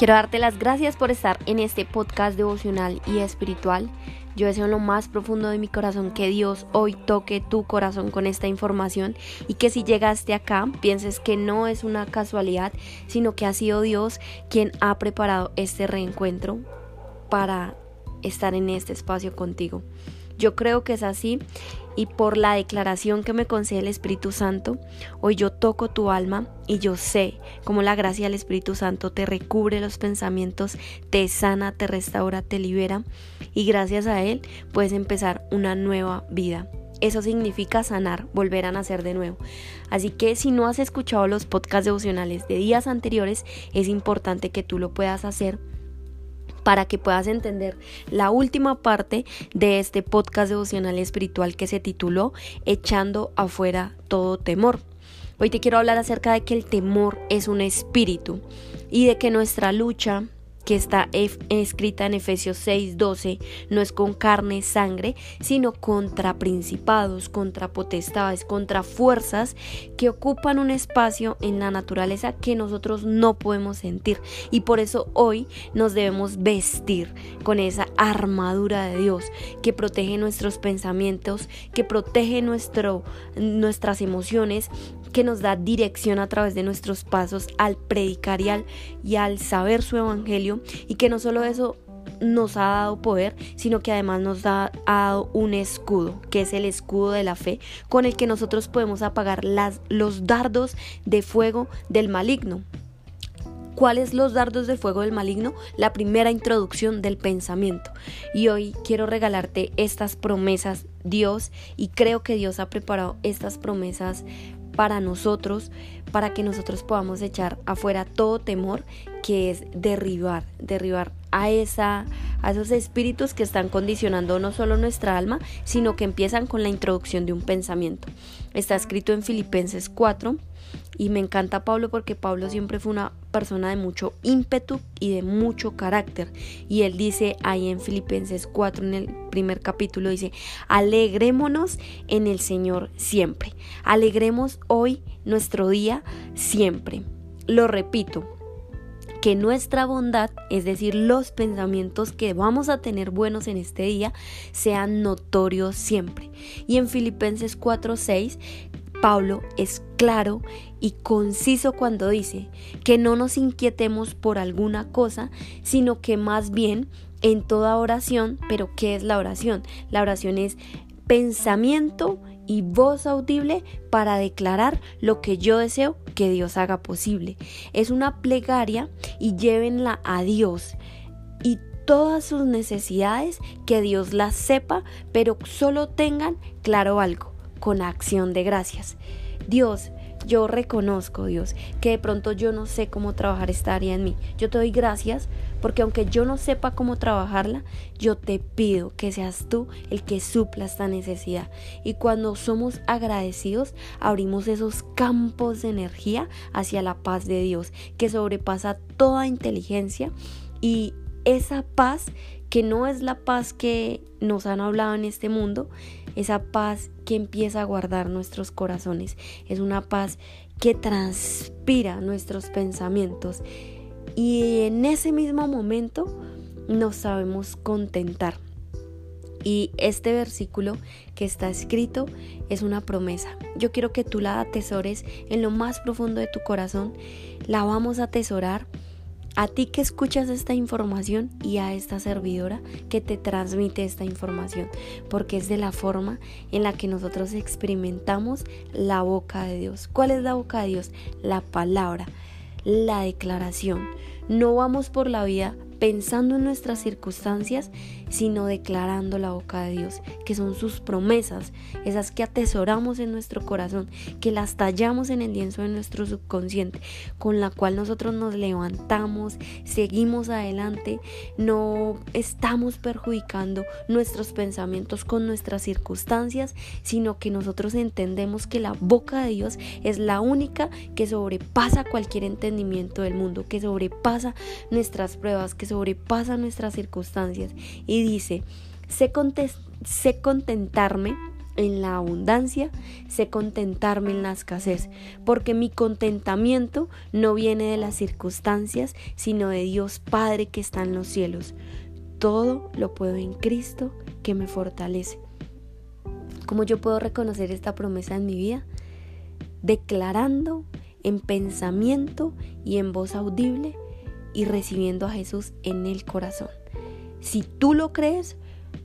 Quiero darte las gracias por estar en este podcast devocional y espiritual. Yo deseo en lo más profundo de mi corazón que Dios hoy toque tu corazón con esta información y que si llegaste acá pienses que no es una casualidad, sino que ha sido Dios quien ha preparado este reencuentro para estar en este espacio contigo. Yo creo que es así y por la declaración que me concede el Espíritu Santo, hoy yo toco tu alma y yo sé cómo la gracia del Espíritu Santo te recubre los pensamientos, te sana, te restaura, te libera y gracias a Él puedes empezar una nueva vida. Eso significa sanar, volver a nacer de nuevo. Así que si no has escuchado los podcasts devocionales de días anteriores, es importante que tú lo puedas hacer para que puedas entender la última parte de este podcast devocional espiritual que se tituló Echando afuera todo temor. Hoy te quiero hablar acerca de que el temor es un espíritu y de que nuestra lucha que está escrita en Efesios 6:12, no es con carne sangre, sino contra principados, contra potestades, contra fuerzas que ocupan un espacio en la naturaleza que nosotros no podemos sentir. Y por eso hoy nos debemos vestir con esa armadura de Dios que protege nuestros pensamientos, que protege nuestro, nuestras emociones, que nos da dirección a través de nuestros pasos al predicar y al, saber su evangelio y que no solo eso nos ha dado poder, sino que además nos ha dado un escudo, que es el escudo de la fe, con el que nosotros podemos apagar las, los dardos de fuego del maligno. ¿Cuáles los dardos de fuego del maligno? La primera introducción del pensamiento. Y hoy quiero regalarte estas promesas, Dios, y creo que Dios ha preparado estas promesas para nosotros, para que nosotros podamos echar afuera todo temor que es derribar, derribar a esa a esos espíritus que están condicionando no solo nuestra alma, sino que empiezan con la introducción de un pensamiento. Está escrito en Filipenses 4 y me encanta Pablo porque Pablo siempre fue una persona de mucho ímpetu y de mucho carácter. Y él dice ahí en Filipenses 4, en el primer capítulo, dice, alegrémonos en el Señor siempre. Alegremos hoy nuestro día siempre. Lo repito, que nuestra bondad, es decir, los pensamientos que vamos a tener buenos en este día, sean notorios siempre. Y en Filipenses 4:6 Pablo es claro y conciso cuando dice que no nos inquietemos por alguna cosa, sino que más bien en toda oración, pero ¿qué es la oración? La oración es pensamiento y voz audible para declarar lo que yo deseo que Dios haga posible. Es una plegaria y llévenla a Dios y todas sus necesidades, que Dios las sepa, pero solo tengan claro algo con acción de gracias. Dios, yo reconozco, Dios, que de pronto yo no sé cómo trabajar esta área en mí. Yo te doy gracias porque aunque yo no sepa cómo trabajarla, yo te pido que seas tú el que supla esta necesidad. Y cuando somos agradecidos, abrimos esos campos de energía hacia la paz de Dios, que sobrepasa toda inteligencia y esa paz que no es la paz que nos han hablado en este mundo, esa paz que empieza a guardar nuestros corazones, es una paz que transpira nuestros pensamientos y en ese mismo momento nos sabemos contentar. Y este versículo que está escrito es una promesa. Yo quiero que tú la atesores en lo más profundo de tu corazón. La vamos a atesorar a ti que escuchas esta información y a esta servidora que te transmite esta información, porque es de la forma en la que nosotros experimentamos la boca de Dios. ¿Cuál es la boca de Dios? La palabra, la declaración. No vamos por la vida pensando en nuestras circunstancias, sino declarando la boca de Dios, que son sus promesas, esas que atesoramos en nuestro corazón, que las tallamos en el lienzo de nuestro subconsciente, con la cual nosotros nos levantamos, seguimos adelante, no estamos perjudicando nuestros pensamientos con nuestras circunstancias, sino que nosotros entendemos que la boca de Dios es la única que sobrepasa cualquier entendimiento del mundo, que sobrepasa nuestras pruebas, que sobrepasa nuestras circunstancias y dice, sé, sé contentarme en la abundancia, sé contentarme en la escasez, porque mi contentamiento no viene de las circunstancias, sino de Dios Padre que está en los cielos. Todo lo puedo en Cristo que me fortalece. ¿Cómo yo puedo reconocer esta promesa en mi vida? Declarando en pensamiento y en voz audible y recibiendo a Jesús en el corazón. Si tú lo crees,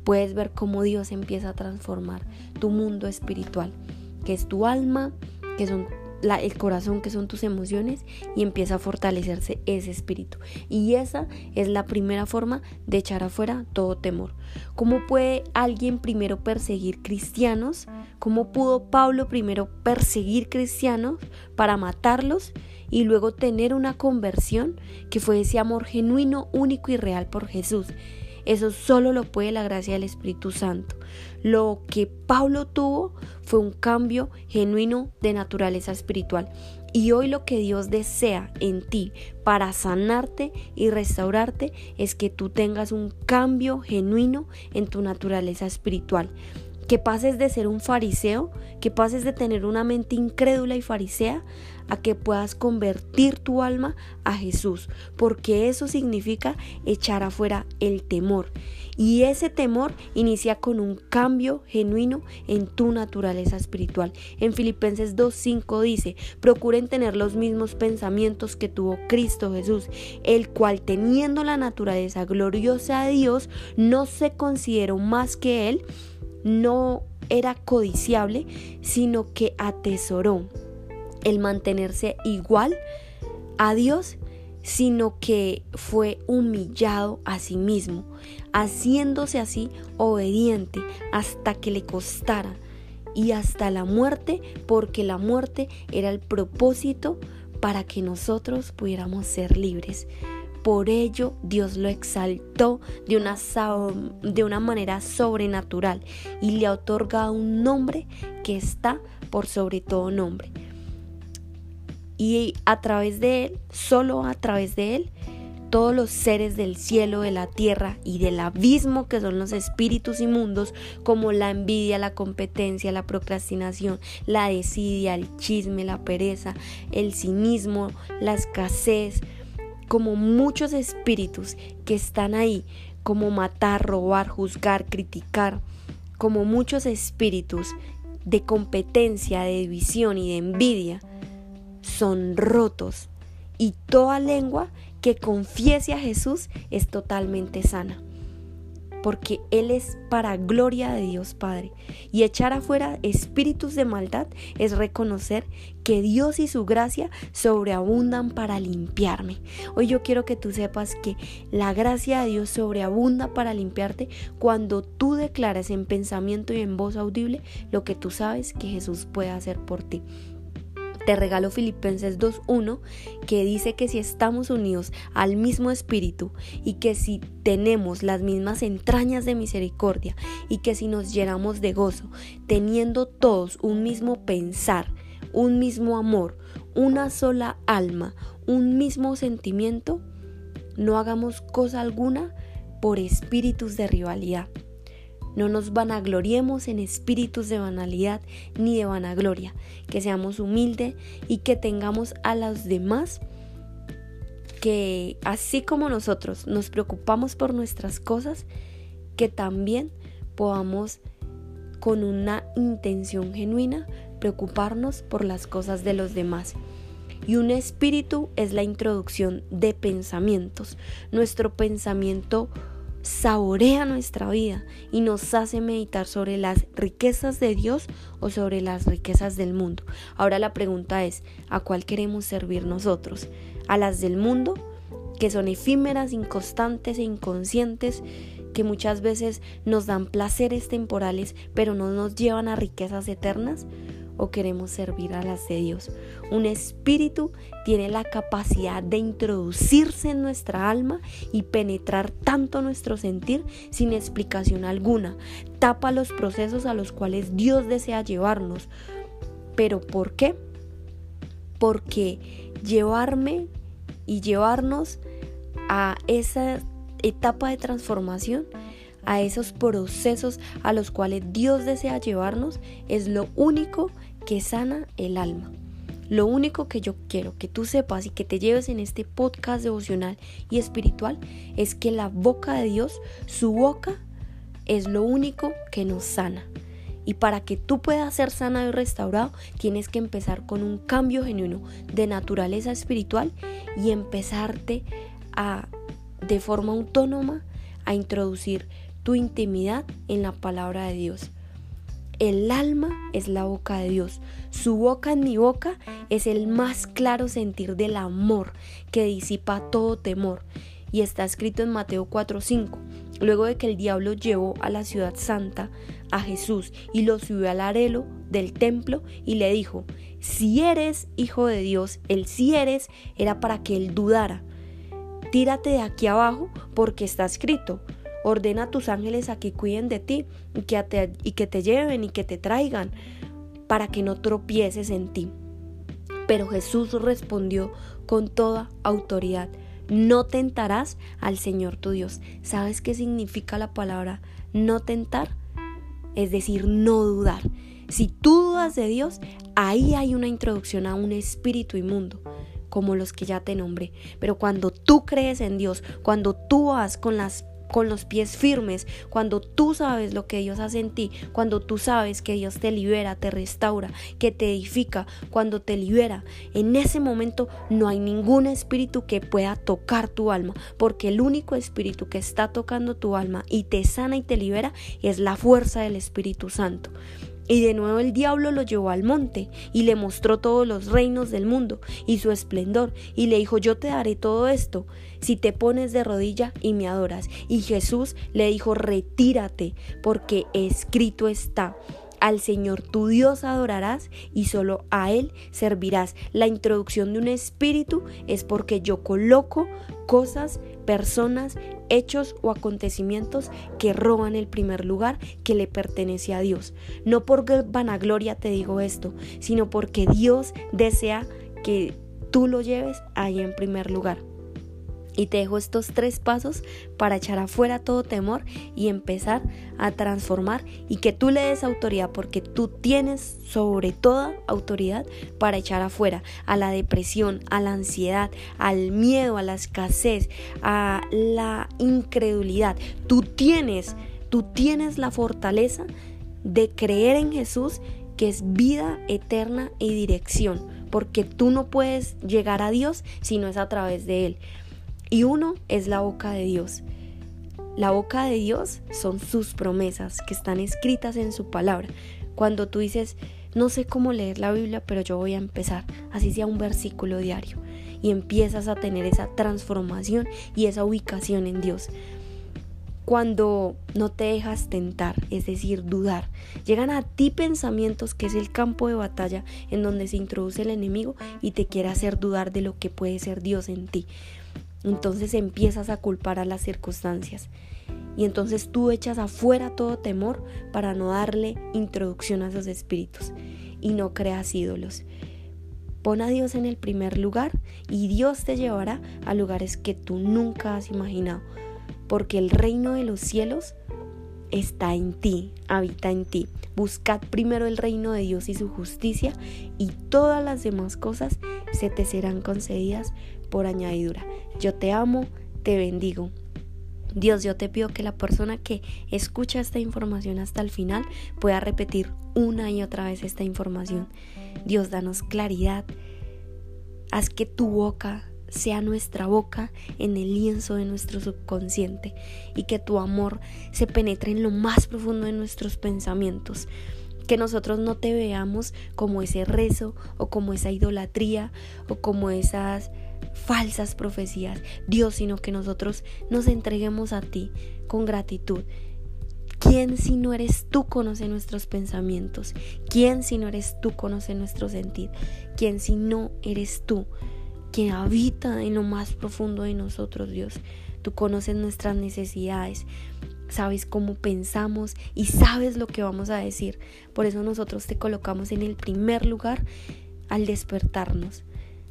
puedes ver cómo Dios empieza a transformar tu mundo espiritual, que es tu alma, que son el corazón, que son tus emociones, y empieza a fortalecerse ese espíritu. Y esa es la primera forma de echar afuera todo temor. ¿Cómo puede alguien primero perseguir cristianos? ¿Cómo pudo Pablo primero perseguir cristianos para matarlos y luego tener una conversión que fue ese amor genuino, único y real por Jesús? Eso solo lo puede la gracia del Espíritu Santo. Lo que Pablo tuvo fue un cambio genuino de naturaleza espiritual. Y hoy lo que Dios desea en ti para sanarte y restaurarte es que tú tengas un cambio genuino en tu naturaleza espiritual que pases de ser un fariseo, que pases de tener una mente incrédula y farisea, a que puedas convertir tu alma a Jesús, porque eso significa echar afuera el temor. Y ese temor inicia con un cambio genuino en tu naturaleza espiritual. En Filipenses 2.5 dice, procuren tener los mismos pensamientos que tuvo Cristo Jesús, el cual teniendo la naturaleza gloriosa de Dios, no se consideró más que Él, no era codiciable, sino que atesoró el mantenerse igual a Dios, sino que fue humillado a sí mismo, haciéndose así obediente hasta que le costara y hasta la muerte, porque la muerte era el propósito para que nosotros pudiéramos ser libres. Por ello Dios lo exaltó de una, de una manera sobrenatural y le ha otorgado un nombre que está por sobre todo nombre. Y a través de él, solo a través de él, todos los seres del cielo, de la tierra y del abismo que son los espíritus inmundos, como la envidia, la competencia, la procrastinación, la desidia, el chisme, la pereza, el cinismo, la escasez, como muchos espíritus que están ahí, como matar, robar, juzgar, criticar, como muchos espíritus de competencia, de división y de envidia, son rotos. Y toda lengua que confiese a Jesús es totalmente sana porque Él es para gloria de Dios Padre. Y echar afuera espíritus de maldad es reconocer que Dios y su gracia sobreabundan para limpiarme. Hoy yo quiero que tú sepas que la gracia de Dios sobreabunda para limpiarte cuando tú declaras en pensamiento y en voz audible lo que tú sabes que Jesús puede hacer por ti. Te regalo Filipenses 2.1 que dice que si estamos unidos al mismo espíritu y que si tenemos las mismas entrañas de misericordia y que si nos llenamos de gozo, teniendo todos un mismo pensar, un mismo amor, una sola alma, un mismo sentimiento, no hagamos cosa alguna por espíritus de rivalidad no nos vanagloriemos en espíritus de banalidad ni de vanagloria, que seamos humildes y que tengamos a los demás que así como nosotros nos preocupamos por nuestras cosas, que también podamos con una intención genuina preocuparnos por las cosas de los demás. Y un espíritu es la introducción de pensamientos. Nuestro pensamiento saborea nuestra vida y nos hace meditar sobre las riquezas de Dios o sobre las riquezas del mundo. Ahora la pregunta es, ¿a cuál queremos servir nosotros? ¿A las del mundo, que son efímeras, inconstantes e inconscientes, que muchas veces nos dan placeres temporales, pero no nos llevan a riquezas eternas? O queremos servir a las de Dios. Un espíritu tiene la capacidad de introducirse en nuestra alma y penetrar tanto nuestro sentir sin explicación alguna. Tapa los procesos a los cuales Dios desea llevarnos. ¿Pero por qué? Porque llevarme y llevarnos a esa etapa de transformación a esos procesos a los cuales Dios desea llevarnos, es lo único que sana el alma. Lo único que yo quiero que tú sepas y que te lleves en este podcast devocional y espiritual es que la boca de Dios, su boca, es lo único que nos sana. Y para que tú puedas ser sanado y restaurado, tienes que empezar con un cambio genuino de naturaleza espiritual y empezarte a, de forma autónoma, a introducir tu intimidad en la palabra de Dios. El alma es la boca de Dios. Su boca en mi boca es el más claro sentir del amor que disipa todo temor. Y está escrito en Mateo 4:5. Luego de que el diablo llevó a la ciudad santa a Jesús y lo subió al arelo del templo y le dijo, si eres hijo de Dios, el si eres era para que él dudara. Tírate de aquí abajo porque está escrito, Ordena a tus ángeles a que cuiden de ti y que te, lleven y que te traigan para que no tropieces en ti. Pero Jesús respondió con toda autoridad, no tentarás al Señor tu Dios. ¿Sabes qué significa la palabra no tentar? Es decir, no dudar. Si tú dudas de Dios, ahí hay una introducción a un espíritu inmundo como los que ya te nombré. Pero cuando tú crees en Dios, cuando tú vas con las con los pies firmes, cuando tú sabes lo que Dios hace en ti, cuando tú sabes que Dios te libera, te restaura, que te edifica, cuando te libera, en ese momento no hay ningún espíritu que pueda tocar tu alma, porque el único espíritu que está tocando tu alma y te sana y te libera es la fuerza del Espíritu Santo. Y de nuevo el diablo lo llevó al monte y le mostró todos los reinos del mundo y su esplendor y le dijo yo te daré todo esto si te pones de rodilla y me adoras. Y Jesús le dijo retírate porque escrito está. Al Señor tu Dios adorarás y solo a Él servirás. La introducción de un espíritu es porque yo coloco cosas, personas, hechos o acontecimientos que roban el primer lugar que le pertenece a Dios. No por vanagloria te digo esto, sino porque Dios desea que tú lo lleves ahí en primer lugar. Y te dejo estos tres pasos para echar afuera todo temor y empezar a transformar y que tú le des autoridad porque tú tienes sobre toda autoridad para echar afuera a la depresión, a la ansiedad, al miedo, a la escasez, a la incredulidad. Tú tienes, tú tienes la fortaleza de creer en Jesús que es vida eterna y dirección, porque tú no puedes llegar a Dios si no es a través de Él. Y uno es la boca de Dios. La boca de Dios son sus promesas que están escritas en su palabra. Cuando tú dices, no sé cómo leer la Biblia, pero yo voy a empezar, así sea un versículo diario, y empiezas a tener esa transformación y esa ubicación en Dios. Cuando no te dejas tentar, es decir, dudar, llegan a ti pensamientos que es el campo de batalla en donde se introduce el enemigo y te quiere hacer dudar de lo que puede ser Dios en ti entonces empiezas a culpar a las circunstancias. Y entonces tú echas afuera todo temor para no darle introducción a esos espíritus y no creas ídolos. Pon a Dios en el primer lugar y Dios te llevará a lugares que tú nunca has imaginado. Porque el reino de los cielos está en ti, habita en ti. Buscad primero el reino de Dios y su justicia y todas las demás cosas se te serán concedidas por añadidura. Yo te amo, te bendigo. Dios, yo te pido que la persona que escucha esta información hasta el final pueda repetir una y otra vez esta información. Dios, danos claridad. Haz que tu boca sea nuestra boca en el lienzo de nuestro subconsciente y que tu amor se penetre en lo más profundo de nuestros pensamientos. Que nosotros no te veamos como ese rezo o como esa idolatría o como esas falsas profecías, Dios, sino que nosotros nos entreguemos a ti con gratitud. ¿Quién si no eres tú conoce nuestros pensamientos? ¿Quién si no eres tú conoce nuestro sentir? ¿Quién si no eres tú quien habita en lo más profundo de nosotros, Dios? Tú conoces nuestras necesidades, sabes cómo pensamos y sabes lo que vamos a decir. Por eso nosotros te colocamos en el primer lugar al despertarnos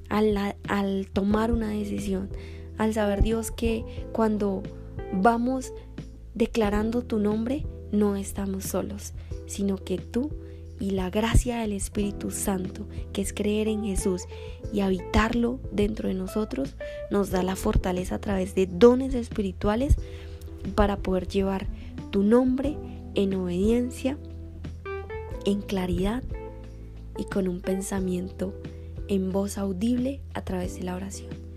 al, tomar una decisión, al saber Dios que cuando vamos declarando tu nombre, no estamos solos, sino que tú y la gracia del Espíritu Santo, que es creer en Jesús y habitarlo dentro de nosotros, nos da la fortaleza a través de dones espirituales para poder llevar tu nombre en obediencia, en claridad y con un pensamiento en voz audible a través de la oración.